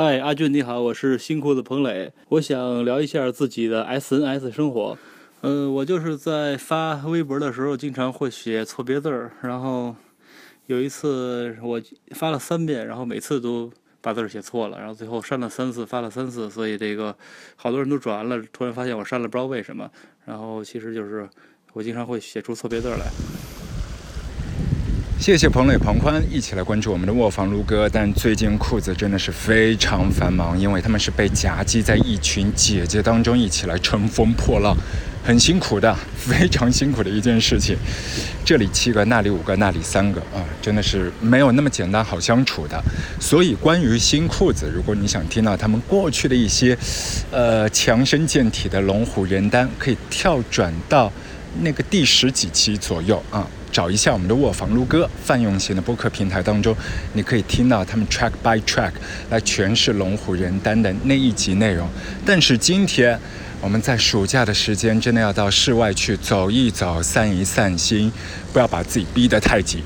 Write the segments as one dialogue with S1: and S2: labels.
S1: 嗨，阿俊你好，我是新裤子彭磊，我想聊一下自己的 SNS 生活。嗯，我就是在发微博的时候，经常会写错别字儿，然后有一次我发了三遍，然后每次都把字儿写错了，然后最后删了三次，发了三次，所以这个好多人都转完了，突然发现我删了，不知道为什么。然后其实就是我经常会写出错别字来。
S2: 谢谢彭磊、彭宽一起来关注我们的卧房撸哥，但最近裤子真的是非常繁忙，因为他们是被夹击在一群姐姐当中一起来乘风破浪，很辛苦的，非常辛苦的一件事情。这里七个，那里五个，那里三个啊，真的是没有那么简单好相处的。所以关于新裤子，如果你想听到他们过去的一些，呃，强身健体的龙虎人丹，可以跳转到那个第十几期左右啊。找一下我们的卧房撸歌泛用型的播客平台当中，你可以听到他们 track by track 来诠释龙虎人丹的那一集内容。但是今天我们在暑假的时间，真的要到室外去走一走、散一散心，不要把自己逼得太紧。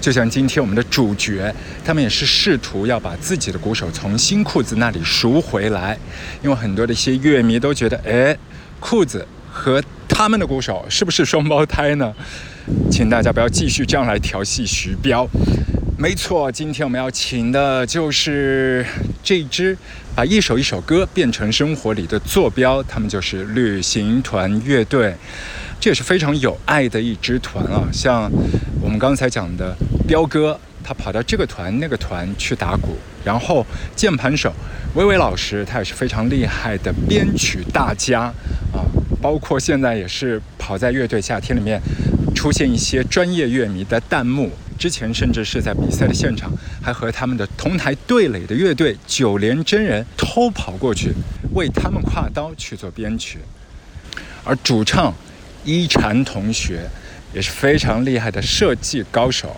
S2: 就像今天我们的主角，他们也是试图要把自己的鼓手从新裤子那里赎回来，因为很多的一些乐迷都觉得，哎，裤子和他们的鼓手是不是双胞胎呢？请大家不要继续这样来调戏徐彪。没错，今天我们要请的就是这支把一首一首歌变成生活里的坐标，他们就是旅行团乐队。这也是非常有爱的一支团啊！像我们刚才讲的彪哥，他跑到这个团那个团去打鼓，然后键盘手薇薇老师，他也是非常厉害的编曲大家啊，包括现在也是跑在乐队夏天里面。出现一些专业乐迷的弹幕，之前甚至是在比赛的现场，还和他们的同台对垒的乐队九连真人偷跑过去，为他们挎刀去做编曲。而主唱一禅同学也是非常厉害的设计高手，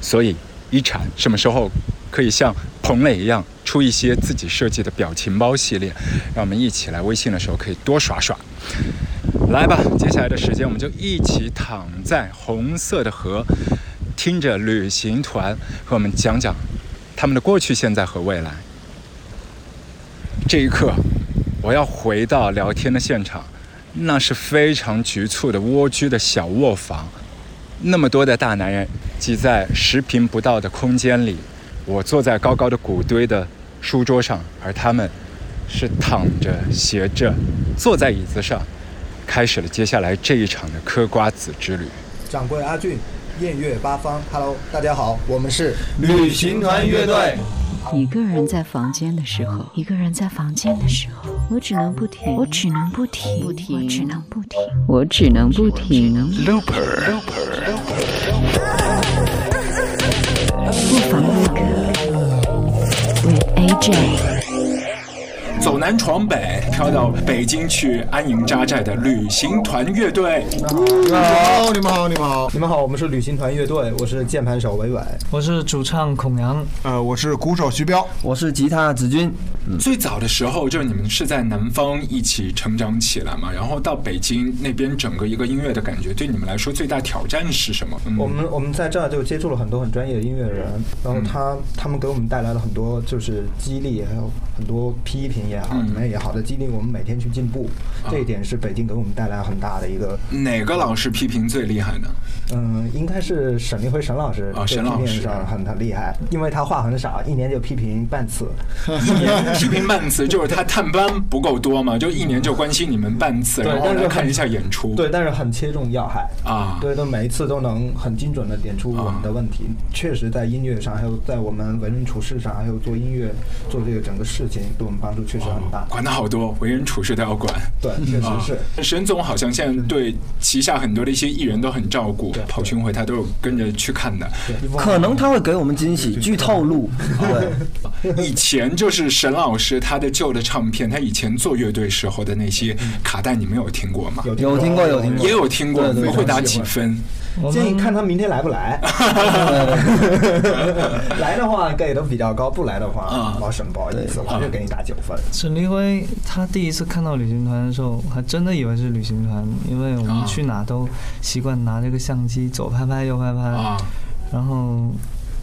S2: 所以一禅什么时候可以像彭磊一样出一些自己设计的表情包系列，让我们一起来微信的时候可以多耍耍。来吧，接下来的时间我们就一起躺在红色的河，听着旅行团和我们讲讲他们的过去、现在和未来。这一刻，我要回到聊天的现场，那是非常局促的蜗居的小卧房，那么多的大男人挤在十平不到的空间里，我坐在高高的谷堆的书桌上，而他们是躺着、斜着坐在椅子上。开始了接下来这一场的嗑瓜子之旅。
S3: 掌柜阿俊，艳月八方，Hello，大家好，我们是
S4: 旅行团乐队。
S5: 一个人在房间的时候，一个人在房间的时候，我只能不停，我只能不停，不停，我只能不停，我只能不停。Looper，不妨一个，with AJ。
S2: 走南闯北，飘到北京去安营扎寨的旅行团乐队。
S3: 你好，你们好，你们好，你们好，我们是旅行团乐队，我是键盘手伟伟，
S6: 我是主唱孔阳，
S7: 呃，我是鼓手徐彪，
S8: 我是吉他子君。
S2: 最早的时候，就是你们是在南方一起成长起来嘛，然后到北京那边，整个一个音乐的感觉，对你们来说最大挑战是什么？
S3: 我们我们在这儿就接触了很多很专业的音乐人，然后他他们给我们带来了很多就是激励，还有很多批评也好，怎么样也好的激励我们每天去进步。这一点是北京给我们带来很大的一个。
S2: 哪个老师批评最厉害呢？
S3: 嗯，应该是沈立辉沈老师
S2: 啊，沈老师
S3: 很很厉害，因为他话很少，一年就批评半次。
S2: 批评半次就是他探班不够多嘛，就一年就关心你们半次，然后来看一下演出。
S3: 对，但是很切中要害
S2: 啊。
S3: 对，都每一次都能很精准的点出我们的问题。确实，在音乐上，还有在我们为人处事上，还有做音乐做这个整个事情，对我们帮助确实很大。
S2: 管的好多，为人处事都要管。
S3: 对，确实是。
S2: 沈总好像现在对旗下很多的一些艺人都很照顾，跑巡回他都有跟着去看的。
S8: 可能他会给我们惊喜，据透露。
S2: 对，以前就是沈老师他的旧的唱片，他以前做乐队时候的那些卡带，你们有听过吗？
S8: 有听过，有听过，
S2: 也有听过。你们会打几分？
S3: 建议看他明天来不来。来的话给的比较高，不来的话，老沈不好意思，我就给你打九分。
S6: 沈立辉他第一次看到旅行团的时候，还真的以为是旅行团，因为我们去哪都习惯拿这个相机左拍拍右拍拍，然后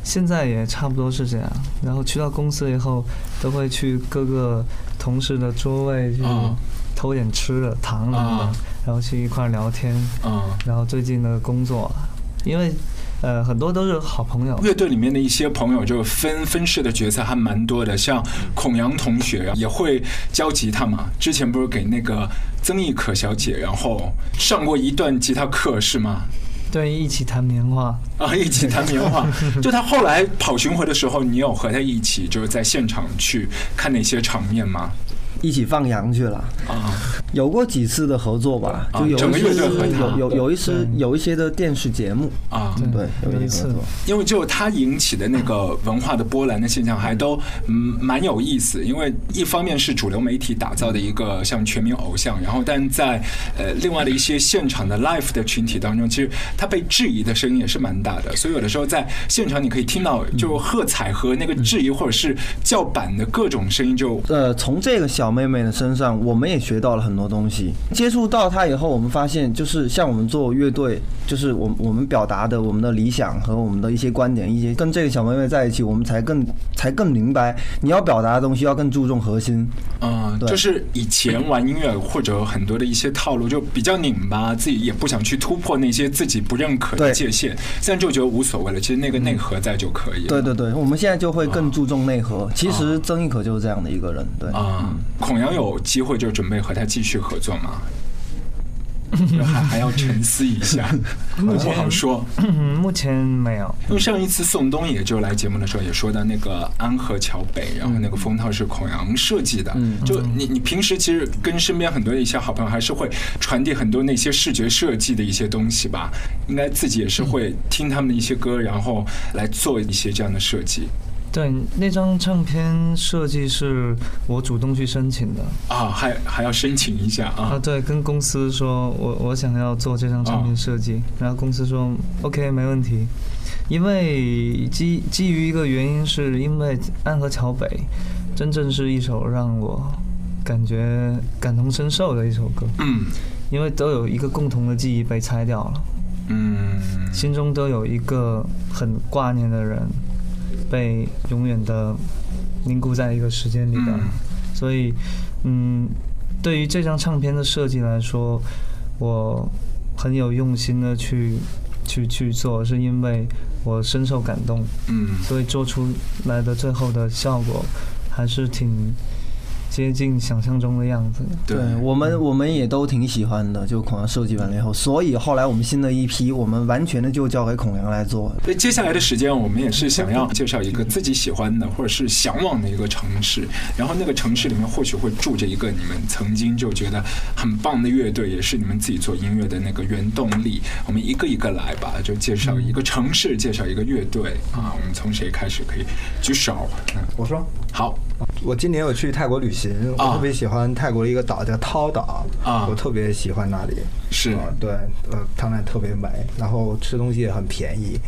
S6: 现在也差不多是这样。然后去到公司以后，都会去各个同事的桌位去
S9: 啊
S6: 偷点吃的、糖什么
S9: 啊
S6: 的，然后去一块聊天。
S9: 嗯，
S6: 然后最近的工作，因为呃很多都是好朋友，
S9: 乐队里面的一些朋友就分分饰的角色还蛮多的，像孔阳同学也会教吉他嘛，之前不是给那个曾轶可小姐，然后上过一段吉他课是吗？
S6: 对，一起弹棉花。
S9: 啊，一起弹棉花。就他后来跑巡回的时候，你有和他一起就是在现场去看那些场面吗？
S8: 一起放羊去了，
S9: 啊，
S8: 有过几次的合作吧，
S9: 啊
S8: 就有一些有有有一些有一些的电视节目，
S9: 啊，
S8: 对，有
S6: 有一次
S8: 一些合作。
S9: 因为就他引起的那个文化的波澜的现象，还都嗯蛮有意思。因为一方面是主流媒体打造的一个像全民偶像，然后但在呃另外的一些现场的 live 的群体当中，其实他被质疑的声音也是蛮大的。所以有的时候在现场你可以听到就喝彩和那个质疑或者是叫板的各种声音就，
S8: 呃，从这个小妹妹的身上，我们也学到了很多东西。接触到她以后，我们发现，就是像我们做乐队，就是我我们表达的我们的理想和我们的一些观点，一些跟这个小妹妹在一起，我们才更才更明白，你要表达的东西要更注重核心。
S9: 嗯，
S8: 对
S9: 就是以前玩音乐或者很多的一些套路就比较拧巴，自己也不想去突破那些自己不认可的界限，现在就觉得无所谓了，其实那个内核在就可以了。
S8: 对对对，我们现在就会更注重内核。其实曾轶可就是这样的一个人，对。
S9: 啊，孔阳有机会就准备和他继续合作吗？还还要沉思一下，不好说。
S6: 嗯，目前没有。
S9: 因为上一次宋冬野就来节目的时候也说到那个安河桥北，然后那个封套是孔阳设计的。就你你平时其实跟身边很多的一些好朋友还是会传递很多那些视觉设计的一些东西吧，应该自己也是会听他们的一些歌，然后来做一些这样的设计
S6: 对，那张唱片设计是我主动去申请的。
S9: 啊，还还要申请一下
S6: 啊，
S9: 啊。
S6: 对，跟公司说我我想要做这张唱片设计，然后公司说 OK 没问题，因为基基于一个原因，是因为《安河桥北》真正是一首让我感觉感同身受的一首歌，
S9: 嗯。
S6: 因为都有一个共同的记忆被拆掉了。
S9: 嗯。
S6: 心中都有一个很挂念的人，被永远的凝固在一个时间里的。
S9: 嗯。
S6: 所以，嗯，对于这张唱片的设计来说，我很有用心的去去去做，是因为我深受感动，
S9: 嗯。
S6: 所以做出来的最后的效果还是挺接近想象中的样子。
S9: 对
S8: 对我们，我们也都挺喜欢的，就孔阳设计完了以后，所以后来我们新的一批，我们完全的就交给孔阳来做。
S9: 所以接下来的时间，我们也是想要介绍一个自己喜欢的或者是向往的一个城市，然后那个城市里面或许会住着一个你们曾经就觉得很棒的乐队，也是你们自己做音乐的那个原动力。我们一个一个来吧，就介绍一个城市，介绍一个乐队啊。我们从谁开始？可以举手。嗯，
S3: 我说，
S9: 好，
S3: 我今年有去泰国旅行，
S9: 啊。
S3: 我特别喜欢泰国的一个岛叫涛岛
S9: 啊。
S3: 我特别喜欢那里。
S9: 是。
S3: 啊，对，呃，汤奈特别美，然后吃东西也很便宜，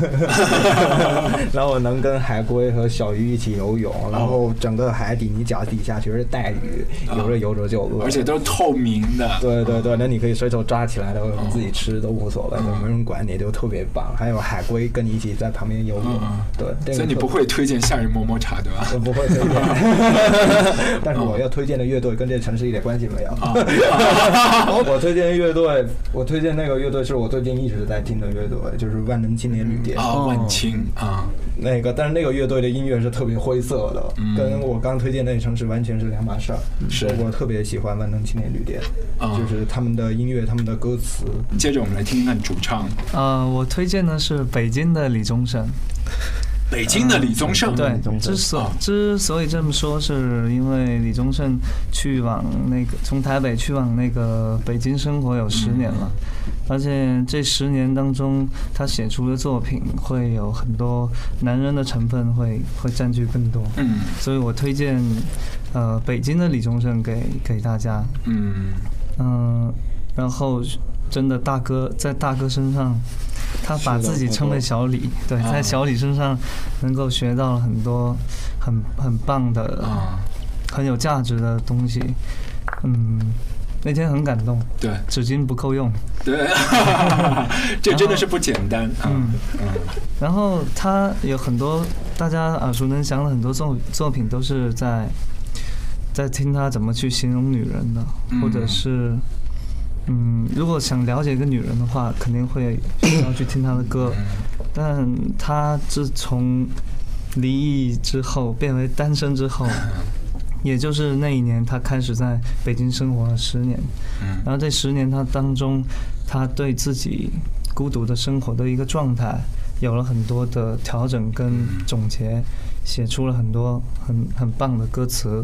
S3: 然后能跟海龟和小鱼一起游泳，然后整个海底你脚底下全是带鱼，游着游着就饿，
S9: 而且都是透明的。
S3: 对对对，那你可以随手抓起来的，你自己吃都无所谓，就没人管你，就特别棒。还有海龟跟你一起在旁边游泳
S9: 嗯，
S3: 对，
S9: 所以你不会推荐夏日么么茶对吧？
S3: 我不会推荐，但是我要推荐的乐队跟这城市一点关系没有。我推荐乐队，我推荐那个乐队是我最近一直在听的乐队，就是万能青年旅店。
S9: 啊，万青啊，
S3: 那个，但是那个乐队的音乐是特别灰色的，
S9: 嗯
S3: 跟我刚推荐那个城市完全是两码事儿。
S9: 是
S3: 我特别喜欢万能青年旅店，
S9: 啊
S3: 就是他们的音乐、他们的歌词。
S9: 接着我们来听听看主唱，
S6: 呃，我推荐的是北京的李宗盛。
S9: 北京的李宗盛。
S6: 对之所
S9: 啊。
S6: 之所以这么说，是因为李宗盛去往那个从台北去往那个北京生活有十年了，而且这十年当中，他写出的作品会有很多男人的成分会会占据更多，
S9: 嗯。
S6: 所以我推荐呃北京的李宗盛给给大家，
S9: 嗯。
S6: 嗯，然后真的大哥在大哥身上，他把自己称为小李，对，
S9: 啊。
S6: 在小李身上能够学到了很多很很棒的、
S9: 啊。
S6: 很有价值的东西。嗯，那天很感动，
S9: 对，
S6: 纸巾不够用，
S9: 对，这真的是不简单啊。
S6: 嗯。嗯。然后他有很多大家耳熟能详的很多作作品，都是在在听他怎么去形容女人的，或者是嗯，如果想了解一个女人的话，肯定会需要去听她的歌。但她自从离异之后，变为单身之后。也就是那一年，她开始在北京生活了十年，然后这十年她当中，她对自己孤独的生活的一个状态有了很多的调整跟总结，写出了很多很很棒的歌词。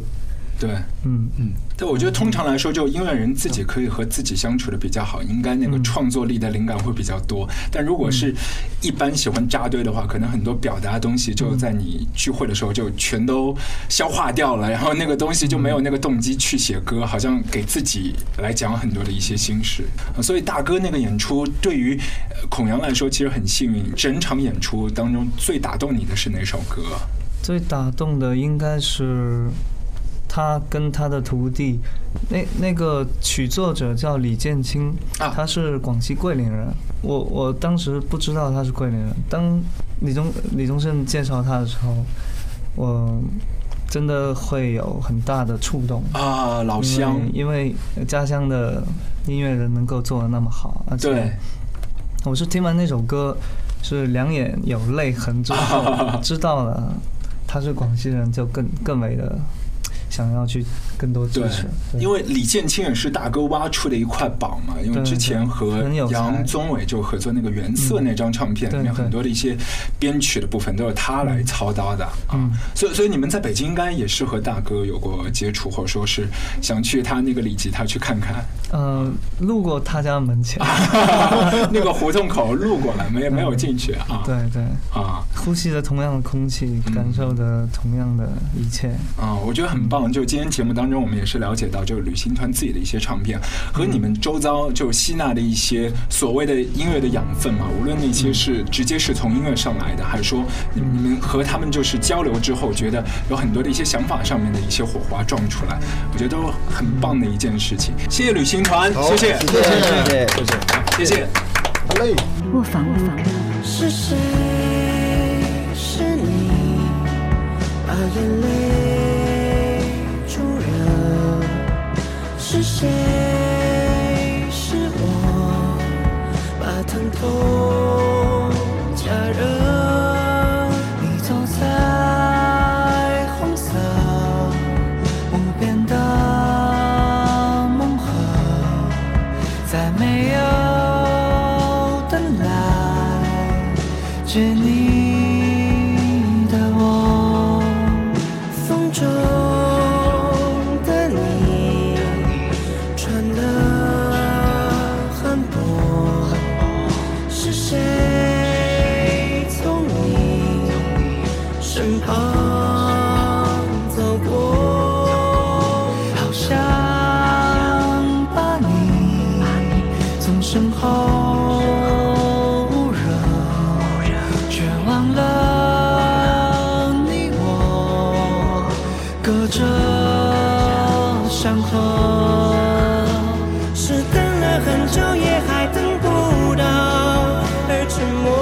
S9: 对，嗯嗯，但我觉得通常来说，就音乐人自己可以和自己相处的比较好，应该那个创作力的灵感会比较多。但如果是一般喜欢扎堆的话，可能很多表达的东西就在你聚会的时候就全都消化掉了，然后那个东西就没有那个动机去写歌，好像给自己来讲很多的一些心事。所以大哥那个演出对于孔阳来说其实很幸运，整场演出当中最打动你的是哪首歌？
S6: 最打动的应该是。他跟他的徒弟，那那个曲作者叫李建清，他是广西桂林人。我我当时不知道他是桂林人。当李宗李宗盛介绍他的时候，我真的会有很大的触动
S9: 啊！老乡，
S6: 因为家乡的音乐人能够做的那么好，而且我是听完那首歌是两眼有泪痕之后，知道了他是广西人，就更更为的。想要去更多支持，
S9: 因为李建清也是大哥挖出的一块宝嘛。因为之前和杨宗纬就合作那个原色那张唱片，里面很多的一些编曲的部分都是他来操刀的啊。所以，所以你们在北京应该也是和大哥有过接触，或者说是想去他那个李吉他去看看。
S6: 嗯，路过他家门前，
S9: 那个胡同口路过了，没没有进去啊。
S6: 对对啊，呼吸着同样的空气，感受着同样的一切
S9: 啊，我觉得很棒。就今天节目当中，我们也是了解到，就是旅行团自己的一些唱片和你们周遭就吸纳的一些所谓的音乐的养分嘛。无论那些是直接是从音乐上来的，还是说你们和他们就是交流之后，觉得有很多的一些想法上面的一些火花撞出来，我觉得都很棒的一件事情。谢谢旅行团，谢谢，
S8: 谢谢，谢谢，
S9: 谢谢，
S3: 好嘞。
S5: 卧房，卧房。
S10: 是谁？是你？把眼泪。谁？是我把疼痛
S11: 只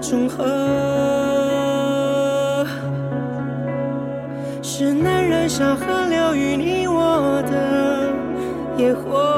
S10: 重合，是男人像河流与你我的野火。